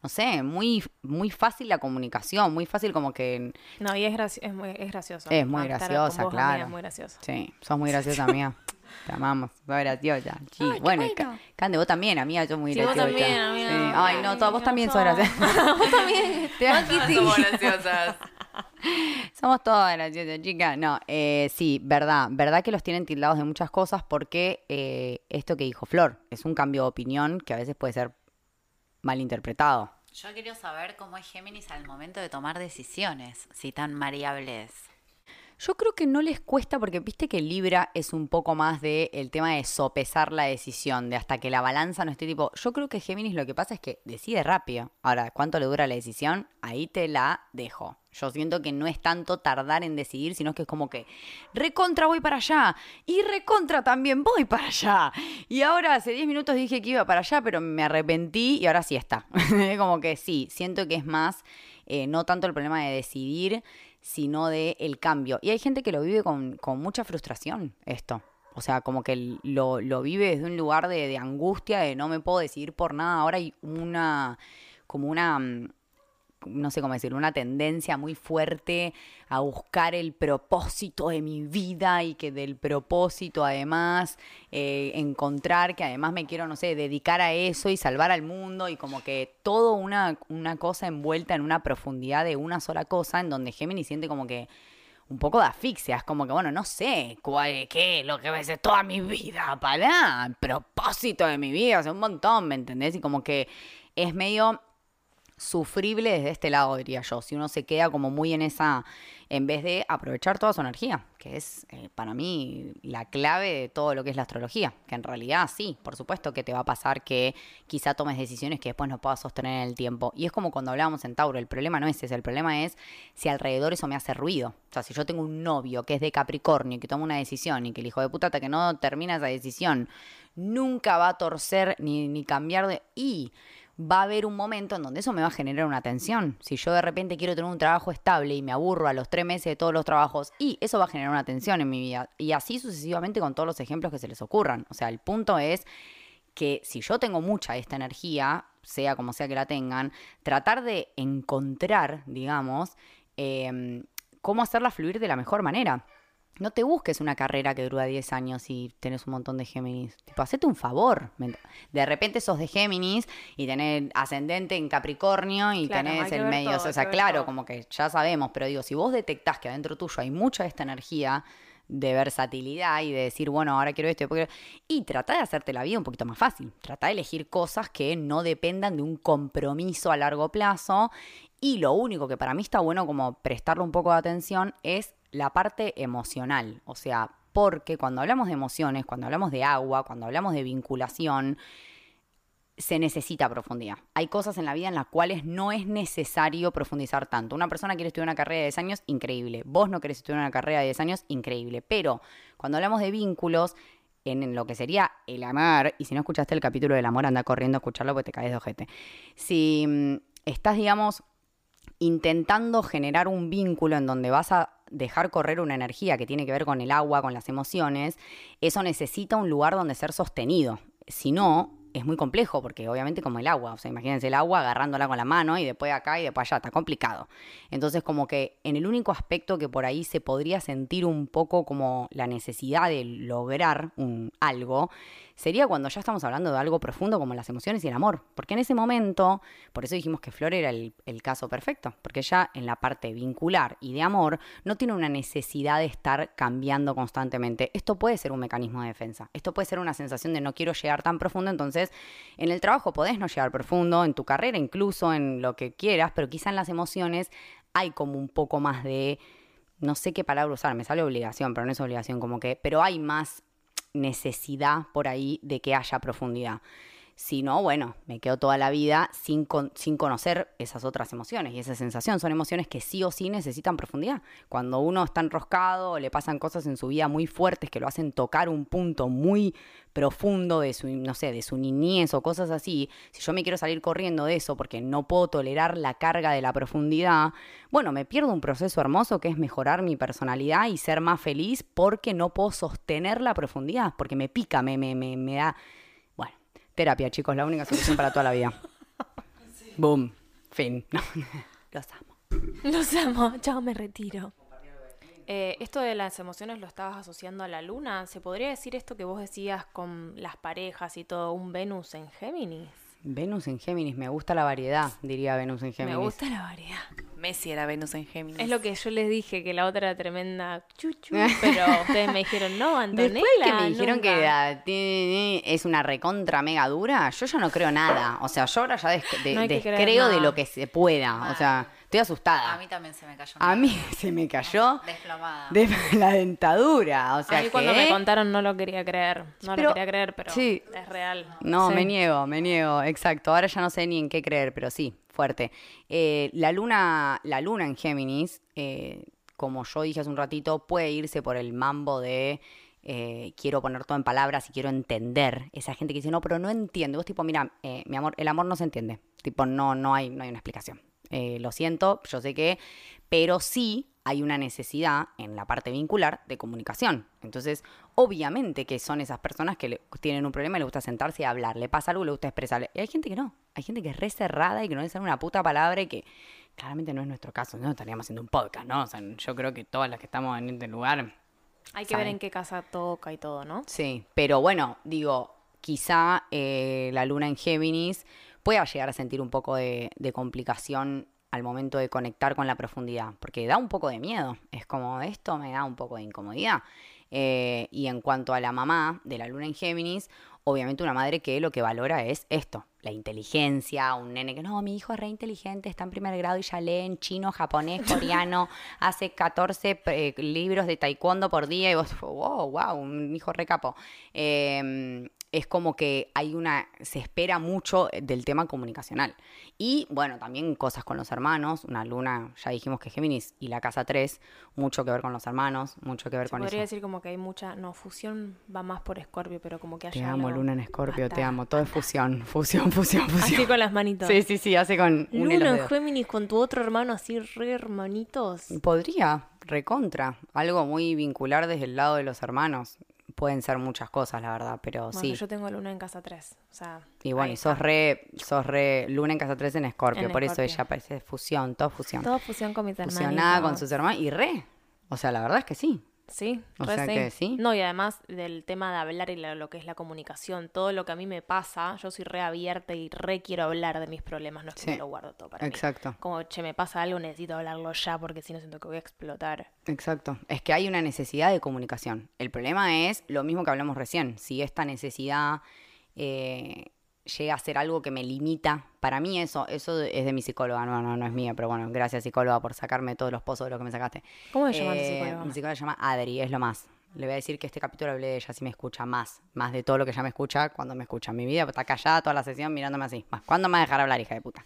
No sé, muy, muy fácil la comunicación, muy fácil como que. No, y es, graci- es, muy, es gracioso. Es muy graciosa, claro. Es muy gracioso. Sí, sos muy graciosa, amiga. Te amamos, sos graciosa. Sí, bueno, y Ca- Cande, vos también, amiga, yo muy Sí, vos graciosa. también, amiga. Sí. Ay, no, vos Ay, también no sos graciosa. vos también. Te amo. Somos graciosas. Somos todas graciosas, chicas. No, eh, sí, verdad. Verdad que los tienen tildados de muchas cosas porque eh, esto que dijo Flor es un cambio de opinión que a veces puede ser malinterpretado. Yo quiero saber cómo es Géminis al momento de tomar decisiones, si tan variable es. Yo creo que no les cuesta porque viste que Libra es un poco más de el tema de sopesar la decisión, de hasta que la balanza no esté tipo. Yo creo que Géminis lo que pasa es que decide rápido. Ahora, ¿cuánto le dura la decisión? Ahí te la dejo. Yo siento que no es tanto tardar en decidir, sino que es como que recontra voy para allá y recontra también voy para allá. Y ahora hace 10 minutos dije que iba para allá, pero me arrepentí y ahora sí está. como que sí, siento que es más, eh, no tanto el problema de decidir, sino de el cambio. Y hay gente que lo vive con, con mucha frustración, esto. O sea, como que lo, lo vive desde un lugar de, de, angustia, de no me puedo decidir por nada. Ahora hay una, como una, mm, no sé cómo decirlo, una tendencia muy fuerte a buscar el propósito de mi vida y que del propósito además eh, encontrar que además me quiero, no sé, dedicar a eso y salvar al mundo y como que todo una, una cosa envuelta en una profundidad de una sola cosa en donde Géminis siente como que un poco de asfixia, es como que, bueno, no sé cuál, qué, lo que va a ser toda mi vida, para, el propósito de mi vida, o sea, un montón, ¿me entendés? Y como que es medio sufrible desde este lado, diría yo. Si uno se queda como muy en esa, en vez de aprovechar toda su energía, que es eh, para mí la clave de todo lo que es la astrología. Que en realidad sí, por supuesto que te va a pasar que quizá tomes decisiones que después no puedas sostener en el tiempo. Y es como cuando hablábamos en Tauro, el problema no es ese, el problema es si alrededor eso me hace ruido. O sea, si yo tengo un novio que es de Capricornio y que toma una decisión y que el hijo de puta que no termina esa decisión nunca va a torcer ni, ni cambiar de... Y va a haber un momento en donde eso me va a generar una tensión. Si yo de repente quiero tener un trabajo estable y me aburro a los tres meses de todos los trabajos, y eso va a generar una tensión en mi vida. Y así sucesivamente con todos los ejemplos que se les ocurran. O sea, el punto es que si yo tengo mucha esta energía, sea como sea que la tengan, tratar de encontrar, digamos, eh, cómo hacerla fluir de la mejor manera. No te busques una carrera que dura 10 años y tenés un montón de Géminis. Tipo, hacete un favor. De repente sos de Géminis y tenés ascendente en Capricornio y tenés el medio. o sea, claro, como que ya sabemos, pero digo, si vos detectás que adentro tuyo hay mucha de esta energía de versatilidad y de decir, bueno, ahora quiero esto, y trata de hacerte la vida un poquito más fácil. Trata de elegir cosas que no dependan de un compromiso a largo plazo. Y lo único que para mí está bueno como prestarle un poco de atención es la parte emocional, o sea, porque cuando hablamos de emociones, cuando hablamos de agua, cuando hablamos de vinculación, se necesita profundidad. Hay cosas en la vida en las cuales no es necesario profundizar tanto. Una persona quiere estudiar una carrera de 10 años, increíble. Vos no querés estudiar una carrera de 10 años, increíble. Pero cuando hablamos de vínculos, en lo que sería el amar, y si no escuchaste el capítulo del amor, anda corriendo a escucharlo porque te caes de ojete. Si mm, estás, digamos, intentando generar un vínculo en donde vas a dejar correr una energía que tiene que ver con el agua, con las emociones, eso necesita un lugar donde ser sostenido. Si no, es muy complejo porque obviamente como el agua, o sea, imagínense el agua agarrándola con la mano y después acá y después allá, está complicado. Entonces como que en el único aspecto que por ahí se podría sentir un poco como la necesidad de lograr algo, sería cuando ya estamos hablando de algo profundo como las emociones y el amor. Porque en ese momento, por eso dijimos que Flor era el, caso perfecto, porque ella en la parte vincular y de amor no tiene una necesidad de estar cambiando constantemente. Esto puede ser un mecanismo de defensa, esto puede ser una sensación de no quiero llegar tan profundo, entonces en el trabajo podés no llegar profundo, en tu carrera incluso, en lo que quieras, pero quizá en las emociones hay como un poco más de no sé qué palabra usar, me sale obligación, pero no es obligación, como que, pero hay más necesidad por ahí de que haya profundidad. Si no, bueno, me quedo toda la vida sin, sin conocer esas otras emociones y esa sensación. Son emociones que sí o sí necesitan profundidad. Cuando uno está enroscado le pasan cosas en su vida muy fuertes que lo hacen tocar un punto muy profundo de su, no sé, de su niñez o cosas así, si yo me quiero salir corriendo de eso porque no puedo tolerar la carga de la profundidad, bueno, me pierdo un proceso hermoso que es mejorar mi personalidad y ser más feliz porque no puedo sostener la profundidad, porque me pica, me, me, me, me da Terapia, chicos, la única solución para toda la vida. Boom. Fin. Los amo. Los amo. Chao, me retiro. Eh, esto de las emociones lo estabas asociando a la luna. ¿Se podría decir esto que vos decías con las parejas y todo, un Venus en Géminis? Venus en Géminis, me gusta la variedad, diría Venus en Géminis. Me gusta la variedad. Messi era Venus en Géminis. Es lo que yo les dije, que la otra era tremenda chuchu, pero ustedes me dijeron, no, Antonella. Después que me dijeron que es una recontra mega dura, yo ya no creo nada. O sea, yo ahora ya descreo de lo que se pueda. O sea, Estoy asustada. A mí también se me cayó. A mí se me cayó Desplomada. de la dentadura. O sea a mí cuando me contaron no lo quería creer. No Pero- lo quería creer, pero sí. es real. No, Sí. me niego, me niego, exacto. Ahora ya no sé ni en qué creer, pero sí, fuerte. Eh, la luna, la luna en Géminis, eh, como yo dije hace un ratito, puede irse por el mambo de eh, quiero poner todo en palabras y quiero entender. Esa gente que dice, no, pero no entiende. Vos tipo, mira, eh, mi amor, el amor no se entiende. Tipo, no, no hay, no hay una explicación. Eh, lo siento, yo sé que, pero sí hay una necesidad en la parte vincular de comunicación. Entonces, obviamente que son esas personas que le- tienen un problema y le gusta sentarse y hablar, le pasa algo le gusta expresar. Y hay gente que no, hay gente que es re cerrada y que no le sale una puta palabra y que claramente no es nuestro caso, no estaríamos haciendo un podcast, ¿no? O sea, yo creo que todas las que estamos en este lugar Hay que ver en qué casa toca y todo, ¿no? Sí, pero bueno, digo, quizá eh, la luna en Géminis pueda llegar a sentir un poco de, de complicación al momento de conectar con la profundidad, porque da un poco de miedo, es como esto me da un poco de incomodidad. Eh, y en cuanto a la mamá de la luna en Géminis, obviamente una madre que lo que valora es esto, la inteligencia, un nene que no, mi hijo es re inteligente, está en primer grado y ya lee en chino, japonés, coreano, hace 14 eh, libros de taekwondo por día y vos, wow, wow, un hijo re capo. Eh, es como que hay una, se espera mucho del tema comunicacional. Y bueno, también cosas con los hermanos, una luna, ya dijimos que Géminis y la casa 3, mucho que ver con los hermanos, mucho que ver Se con podría eso. decir como que hay mucha, no, fusión va más por Escorpio, pero como que Te amo, luna en Escorpio, te amo. Todo es fusión, fusión, fusión, fusión. Así con las manitos. Sí, sí, sí, hace con Luna en. Géminis con tu otro hermano así re hermanitos. Podría, recontra. Algo muy vincular desde el lado de los hermanos. Pueden ser muchas cosas, la verdad, pero Bueno, sí. yo tengo luna en casa 3. O sea, Y bueno, y sos re, sos re luna en casa 3 en Escorpio, por eso ella parece fusión, todo fusión. Todo fusión con mis hermanos. Fusionada con sus hermanos y re. O sea, la verdad es que sí. Sí, O sea sí. que sí. No, y además del tema de hablar y lo que es la comunicación, todo lo que a mí me pasa, yo soy re abierta y re quiero hablar de mis problemas, no es que Sí. me lo guardo todo para mí. Exacto. Como, che, me pasa algo, necesito hablarlo ya porque si no siento que voy a explotar. Exacto. Es que hay una necesidad de comunicación. El problema es lo mismo que hablamos recién. Si esta necesidad eh, llega a ser algo que me limita, para mí eso, eso es de mi psicóloga, no, no, no es mía, pero bueno, gracias psicóloga por sacarme todos los pozos de lo que me sacaste. ¿Cómo se llama tu Eh, psicóloga? Mi psicóloga se llama Adri, es lo más. Le voy a decir que este capítulo hablé de ella, si me escucha más, más de todo lo que ella me escucha cuando me escucha. Mi vida está callada toda la sesión mirándome así. ¿Cuándo me va a dejar hablar, hija de puta?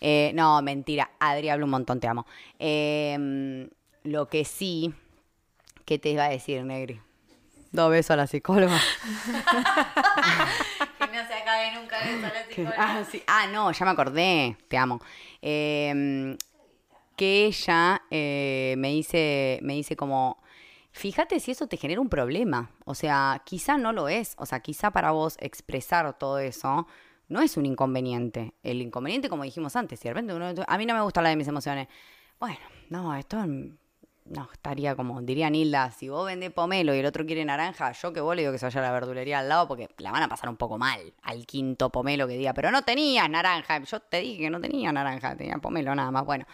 Eh, no, mentira. Adri habla un montón, te amo. Eh, lo que sí, ¿qué te iba a decir, Negri? Dos besos a la psicóloga. Ah, sí. Ah, no, ya me acordé. Te amo. Eh, que ella eh, me dice, me dice como, fíjate si eso te genera un problema. O sea, quizá no lo es. O sea, quizá para vos expresar todo eso no es un inconveniente. El inconveniente, como dijimos antes, si de repente uno, a mí no me gusta hablar de mis emociones. Bueno, no, esto no, estaría como, diría Nilda, si vos vendés pomelo y el otro quiere naranja, yo que vos le digo que se vaya a la verdulería al lado porque la van a pasar un poco mal al quinto pomelo que diga, pero no tenías naranja, yo te dije que no tenía naranja, tenía pomelo nada más. Bueno,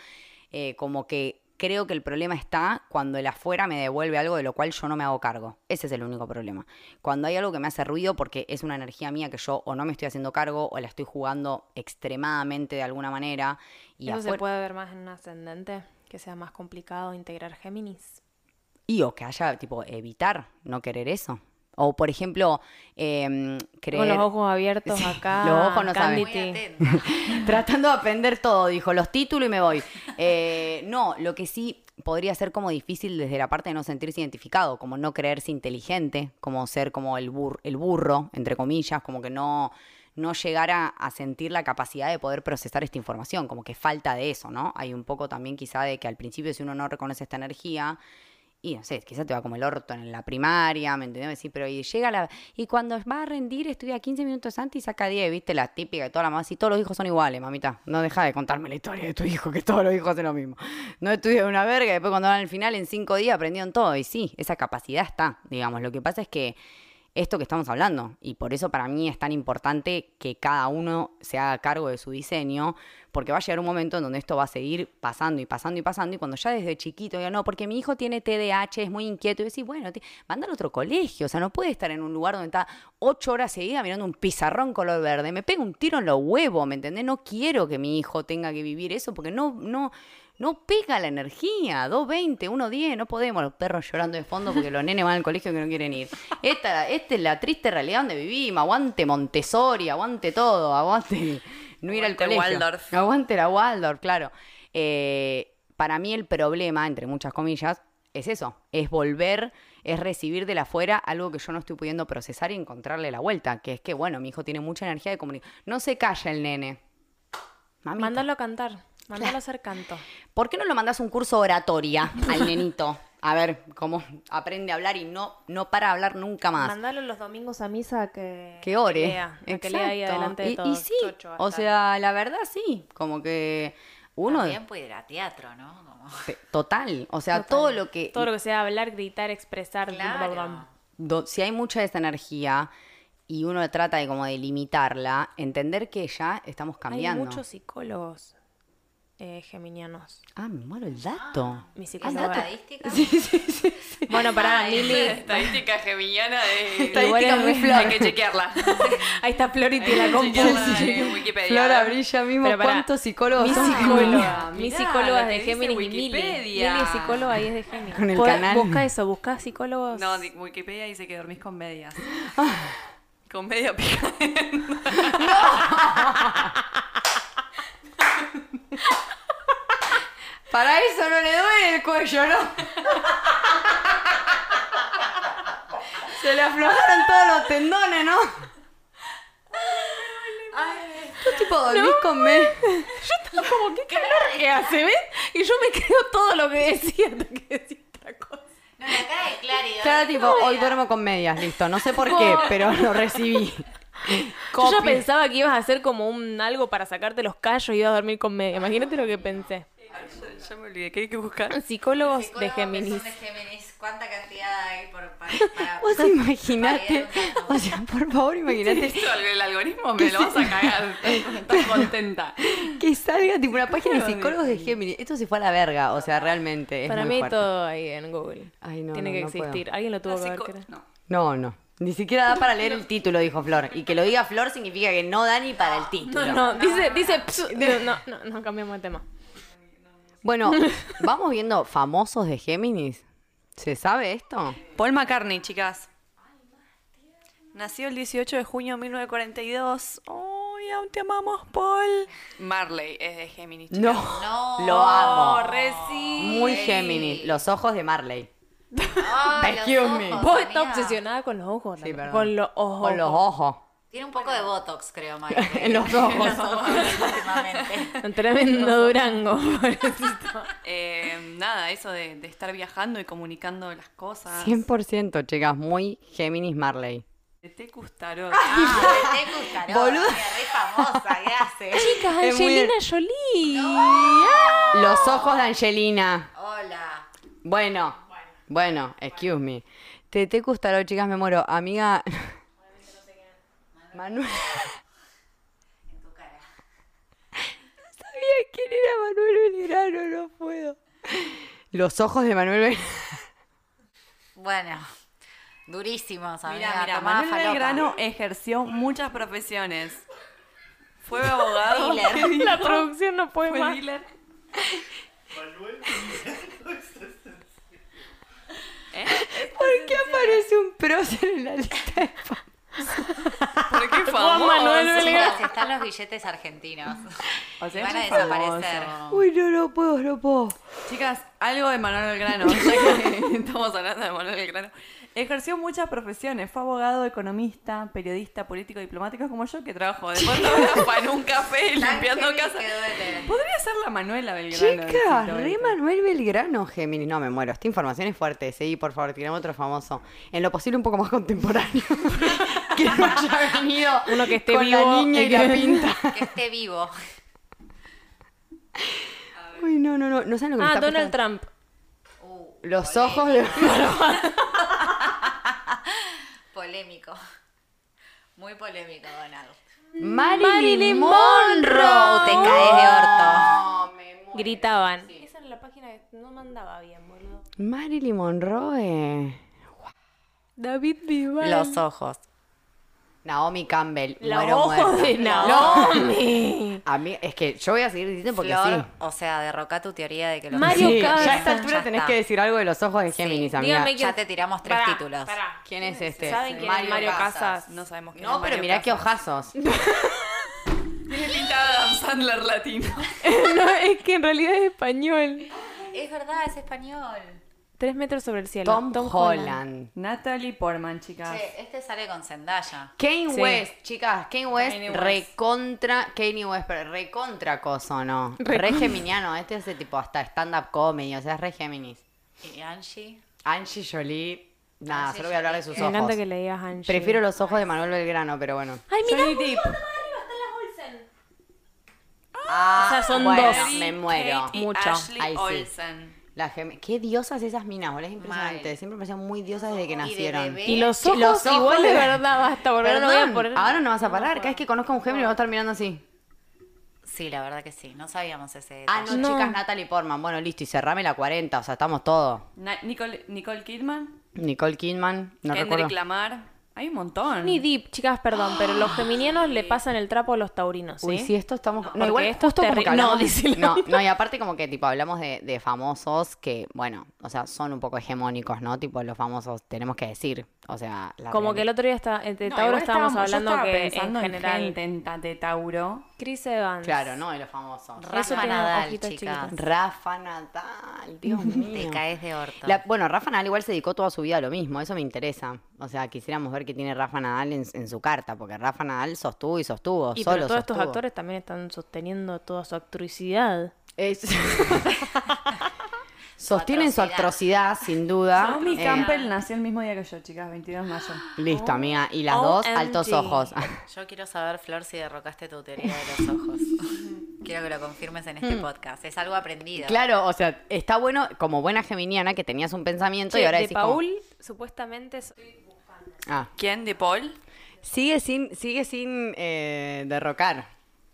eh, como que creo que el problema está cuando el afuera me devuelve algo de lo cual yo no me hago cargo. Ese es el único problema. Cuando hay algo que me hace ruido porque es una energía mía que yo o no me estoy haciendo cargo o la estoy jugando extremadamente de alguna manera. Y ¿Eso se puede ver más en un ascendente? Que sea más complicado integrar Géminis. Y o que haya, tipo, evitar no querer eso. O, por ejemplo, em, creer... Con los ojos abiertos Sí, acá. los ojos no saben. Tratando de aprender todo, dijo, los títulos y me voy. Eh, no, lo que sí podría ser como difícil desde la parte de no sentirse identificado, como no creerse inteligente, como ser como el, bur- el burro, entre comillas, como que no, no llegar a, sentir la capacidad de poder procesar esta información, como que falta de eso, ¿no? Hay un poco también quizá de que al principio si uno no reconoce esta energía, y no sé, quizás te va como el orto en la primaria, ¿me entendés? Sí, pero llega la. Y cuando va a rendir, estudia 15 minutos antes y saca 10, ¿viste? La típica de toda la mamá. Y todos los hijos son iguales, mamita. No deja de contarme la historia de tu hijo, que todos los hijos hacen lo mismo. No estudia una verga, y después cuando van al final, en 5 días aprendieron todo. Y sí, esa capacidad está, digamos. Lo que pasa es que esto que estamos hablando. Y por eso para mí es tan importante que cada uno se haga cargo de su diseño, porque va a llegar un momento en donde esto va a seguir pasando y pasando y pasando. Y cuando ya desde chiquito diga, no, porque mi hijo tiene TDAH, es muy inquieto, y decís, bueno, manda a otro colegio. O sea, no puede estar en un lugar donde está ocho horas seguidas mirando un pizarrón color verde. Me pega un tiro en los huevos, ¿me entendés? No quiero que mi hijo tenga que vivir eso, porque no, no, No pega la energía. 2.20, 1.10, no podemos. Los perros llorando de fondo porque los nenes van al colegio que no quieren ir. Esta, esta es la triste realidad donde vivimos. Aguante Montessori, aguante todo, aguante no ir al colegio. Waldorf. Aguante la Waldorf, claro. Eh, para mí el problema, entre muchas comillas, es eso. Es volver, es recibir de la afuera algo que yo no estoy pudiendo procesar y encontrarle la vuelta. Que es que, bueno, mi hijo tiene mucha energía de comunicación. No se calla el nene. Mándalo a cantar, mándalo a hacer canto. ¿Por qué no lo mandas un curso oratoria al nenito? A ver cómo aprende a hablar y no, no para hablar nunca más. Mándalo los domingos a misa que, que ore. lea, que lea ahí Exacto. adelante de y, todos. y sí, Chocho o sea, la verdad sí, como que uno También puede ir a teatro, ¿no? Como... total, o sea, Total. todo lo que Todo lo que sea hablar, gritar, expresar. Claro. do- si hay mucha de esa energía y uno trata de como de limitarla, entender que ya estamos Hay cambiando. muchos psicólogos eh, geminianos. Ah, me muero el dato. Mi ¿Es psicóloga. estadística? Bueno, pará, Mili. Estadística geminiana de... Estadística muy flor. Hay que chequearla. Ahí está Flor y te la compu. Wikipedia. Flora brilla mismo. Pero pará, ¿Cuántos psicólogos Mi son psicóloga, mi psicóloga lo es de Géminis y. Wikipedia. Mili es psicóloga y es de Géminis. Con el canal. Busca eso, busca psicólogos. No, di- Wikipedia dice que dormís con medias. Ah. Con media pica. Para eso no le duele el cuello, ¿no? Se le aflojaron todos los tendones, ¿no? Tú tipo dormís con me... como, ¿qué calor que hace, ves? Y yo me creo todo lo que decía hasta que decía otra cosa. No, la cara de Clary. Claro, tipo, hoy duermo con medias, listo. No sé por qué, pero lo recibí. Yo ya pensaba que ibas a hacer como un algo para sacarte los callos y ibas a dormir con media. Imagínate lo que pensé. Ya, ya me olvidé. ¿Qué hay que buscar? Psicólogos de que Géminis. son de Géminis. ¿Cuánta cantidad hay por, para, para- Vos imaginate, o sea, por favor, imaginate Esto, el algoritmo me lo vas a cagar. Estás contenta. que salga tipo una página de psicólogos de Géminis. Esto se fue a la verga, o sea, realmente es Para muy mí fuerte. todo ahí en Google. Ay, no, Tiene no, que no puedo. existir. Alguien lo tuvo que ver. No. No, no. Ni siquiera da para leer el título, dijo Flor. Y que lo diga Flor significa que no da ni para el título. No, no, dice, dice, no, no, no, cambiamos de tema. Bueno, vamos viendo famosos de Géminis. ¿Se sabe esto? Paul McCartney, chicas. Nació el 18 de junio de 1942. ¡Ay, aún te amamos, Paul! Marley es de Géminis. chicas. No. No. Lo amo. re sí. Muy Géminis. Los ojos de Marley. Excuse me. Vos estás obsesionada con los ojos. Sí, perdón. con los ojos. Con los ojos. Tiene un poco de Botox, creo, Mike. En los ojos. En los ojos, últimamente. Un tremendo Durango. Eh, nada, eso de, de estar viajando y comunicando las cosas. 100%, chicas. Muy Géminis Marley. De Tecu Starot. Ah, de Tecu Starot, Boluda. amiga, re famosa, ¿qué hace? Chicas, muy- Angelina Jolie. Los ojos de Angelina. Hola. Bueno. Bueno, excuse me. Te, te gustaron, chicas, me muero. Amiga. Manuel. En tu cara. sabía quién era Manuel Belgrano, no puedo. Los ojos de Manuel Belgrano. Bueno, durísimos, amiga. Mira, mira, tomá Manuel falopa. Belgrano ejerció muchas profesiones. Fue abogado. La producción no puede Fue más. dealer. ¿Eh? ¿Por qué aparece un prócer en la lista de? ¿Por qué Juan famoso? Manuel Belgrano. Chicas, están los billetes argentinos. O sea, van a desaparecer. famoso. Uy, no, no puedo, no puedo. Chicas, algo de Manuel Belgrano, ya que estamos hablando de Manuel Belgrano. Ejerció muchas profesiones, fue abogado, economista, periodista, político, diplomático como yo, que trabajo de fotógrafa en un café limpiando Géminis casa. que duele. Podría ser la Manuela Belgrano. Chicas, re Manuel Belgrano, Géminis. No, me muero. Esta información es fuerte. Seguí, por favor, tirame otro famoso. En lo posible un poco más contemporáneo. que no haya venido Uno que esté con la vivo niña y la que- pinta. Que esté vivo. Uy, no, no, no. No saben lo que me Ah, está Donald pasando. Trump. Uh, Los ojos de... polémico. Muy polémico, Donald. Marilyn, Marilyn Monroe. Te caes de orto. Gritaban. Esa era la página que no mandaba bien, boludo. Marilyn Monroe. David Vival. Los ojos. Naomi Campbell. Los muero ojos muerta. de Naomi. A mí, es que yo voy a seguir diciendo porque Flor, sí. o sea, derroca tu teoría de que los Mario Sí, Casas. ya a esta altura tenés está. que decir algo de los ojos de Géminis, amiga. Dígame Ya que- te tiramos tres Pará, títulos. pará. ¿Quién es este? ¿Saben quién es Mario Casas? No sabemos quién No, es pero Mario mirá qué ojazos. Tiene pinta de Adam Sandler latino. no, es que en realidad es español. Es verdad, es español. Tres metros sobre el cielo. Tom, Holland. Natalie Portman, chicas. Che, este sale con Zendaya. Kane Sí. West, chicas, Kane West, Kanye West. recontra, Kanye West, pero recontra coso, ¿no? Re geminiano, este es de tipo hasta stand-up comedy, o sea, es re Géminis. Y Angie. Angie Jolie, nada, Angie solo voy a hablar de sus Jolie, Me ojos. encanta que le digas Angie. Prefiero los ojos de Manuel Belgrano, pero bueno. Ay, mira, Johnny Depp. Ah, sea, son bueno, dos. me muero. Kate y Mucho. Ashley Ahí sí. Olsen. La gem- Qué diosas esas minas, boludo, es impresionante. Mal. Siempre me parecían muy diosas desde que Y de nacieron. bebé. Y los ojos, los ojos igual de verdad, basta, porque no voy a poner... ahora no vas a parar. Cada vez que conozco a un Géminis voy a estar mirando así. Sí, la verdad que sí. No sabíamos ese Ah, no, No. chicas, Natalie Portman. Bueno, listo, y cerrame la 40, o sea, estamos todos. Nicole, Nicole Kidman. Nicole Kidman, no Kendrick recuerdo. Lamar. Hay un montón. Ni deep, chicas, perdón, pero los geminianos le pasan el trapo a los taurinos, ¿sí? Uy, sí, esto estamos. No, igual esto es como que terri- hablamos. No, dice no, no, y aparte, como que tipo hablamos de, de famosos que, bueno, o sea, son un poco hegemónicos, ¿no? Tipo, los famosos tenemos que decir. O sea, la Como que el otro día está, entre No, Tauro estábamos yo hablando estaba que en pensando en general... gente de Tauro. Chris Evans. Claro, no, y los famosos. Rafa Nadal, chicas. chiquitos. Rafa Nadal, Dios mío. Te caes de orto. La- bueno, Rafa Nadal igual se dedicó toda su vida a lo mismo, eso me interesa. O sea, quisiéramos ver qué tiene Rafa Nadal en, en su carta, porque Rafa Nadal sostuvo y sostuvo, Y solo pero todos estos actores también están sosteniendo toda su actricidad. Es- Sostienen su atrocidad. atrocidad, sin duda. Naomi Eh, Campbell nació el mismo día que yo, chicas, 22 de mayo. Listo, amiga. Y las dos, OMG. altos ojos. Yo quiero saber, Flor, si derrocaste tu teoría de los ojos. quiero que lo confirmes en este podcast. Es algo aprendido. claro, o sea, está bueno como buena geminiana que tenías un pensamiento y ahora de decís como- Paul, supuestamente... es- Ah, ¿Quién? ¿De Paul? sigue sin, sigue sin eh, derrocar.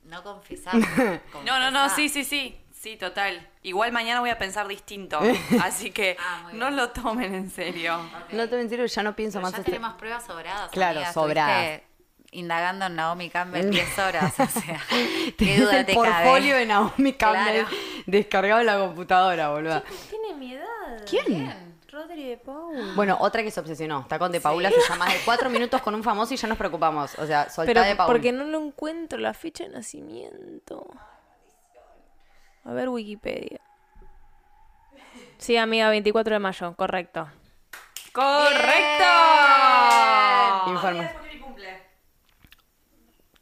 No confesás. No, no, no, sí, sí, sí. Sí, total. Igual mañana voy a pensar distinto. Así que Ah, no lo tomen en serio. No te en serio, ya no pienso Pero más. ya este- tenemos pruebas sobradas. Claro, amiga. sobradas. Indagando en Naomi Campbell 10 horas. O sea, qué duda el te portfolio cabe. de Naomi Campbell Claro. descargado en la computadora, boludo. Tiene mi edad. ¿Quién? Rodri de Paul. Bueno, otra que se obsesionó. Está con De Paula, se llama de cuatro minutos con un famoso y ya nos preocupamos. O sea, soltá Pero de Paul. porque no lo encuentro la fecha de nacimiento. A ver Wikipedia. Sí, amiga, 24 de mayo, correcto. ¡Correcto! Informa.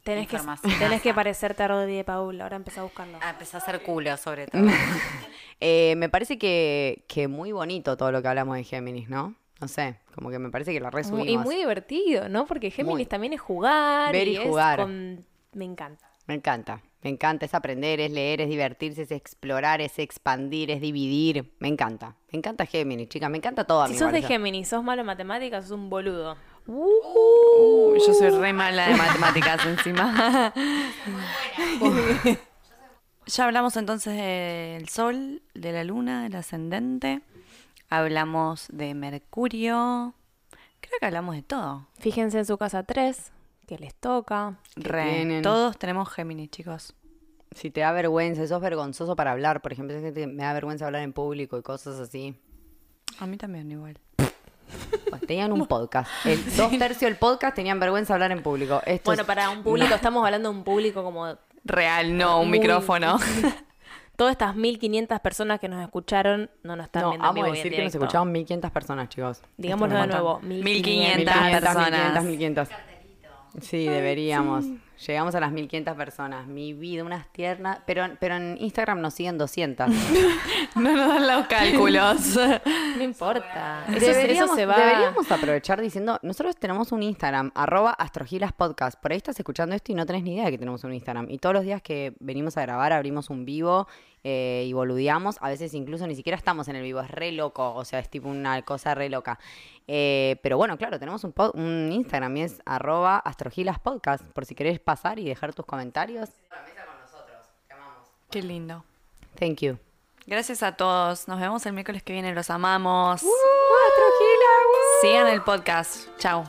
Tenés que, Información. tenés que parecerte a Rodri de Paul, ahora empezá a buscarlo. Ah, empezó a hacer culo, sobre todo. Eh, me parece que, que muy bonito todo lo que hablamos de Géminis, ¿no? No sé, como que me parece que la Muy- resumimos. y muy divertido, ¿no? Porque Géminis Muy. también es jugar. Ver y es jugar. con- Me encanta. Me encanta, me encanta, es aprender, es leer, es divertirse, es explorar, es expandir, es dividir. Me encanta, me encanta Géminis, chicas, me encanta todo a Si mí. sos de. Géminis, sos malo en matemáticas, sos un boludo. Uh, yo soy re mala de matemáticas encima. ya hablamos entonces del Sol, de la Luna, del ascendente. Hablamos de Mercurio. Creo que hablamos de todo. Fíjense en su casa 3, que les toca. Todos tenemos Géminis, chicos. Si te da vergüenza, sos vergonzoso para hablar, por ejemplo, me da vergüenza hablar en público y cosas así. A mí también igual. Pues tenían un podcast. El dos tercios del podcast tenían vergüenza de hablar en público. Esto Bueno, es- para un público, estamos hablando de un público como Real, no, un Muy- micrófono. todas estas 1500 personas que nos escucharon no nos están No, viendo en vamos a decir que nos escuchaban 1500 personas, chicos. Digámoslo de nuevo, 1500 1500, personas. 1500, 1500. Sí, deberíamos. Llegamos a las 1500 personas. Mi vida, unas tiernas. Pero, pero en Instagram nos siguen 200. no nos dan los cálculos. No importa. Eso, se- eso deberíamos, se va. deberíamos aprovechar diciendo, nosotros tenemos un Instagram, arroba astrogilaspodcast. Por ahí estás escuchando esto y no tenés ni idea de que tenemos un Instagram. Y todos los días que venimos a grabar abrimos un vivo eh, y boludeamos. A veces incluso ni siquiera estamos en el vivo, es re loco. O sea, es tipo una cosa re loca. Eh, pero bueno, claro, tenemos un, pod- un Instagram y es arroba astrogilaspodcast. Por si querés pasar y dejar tus comentarios. Qué lindo. Thank you. Gracias a todos. Nos vemos el miércoles que viene. Los amamos. Sigan el podcast. Chao.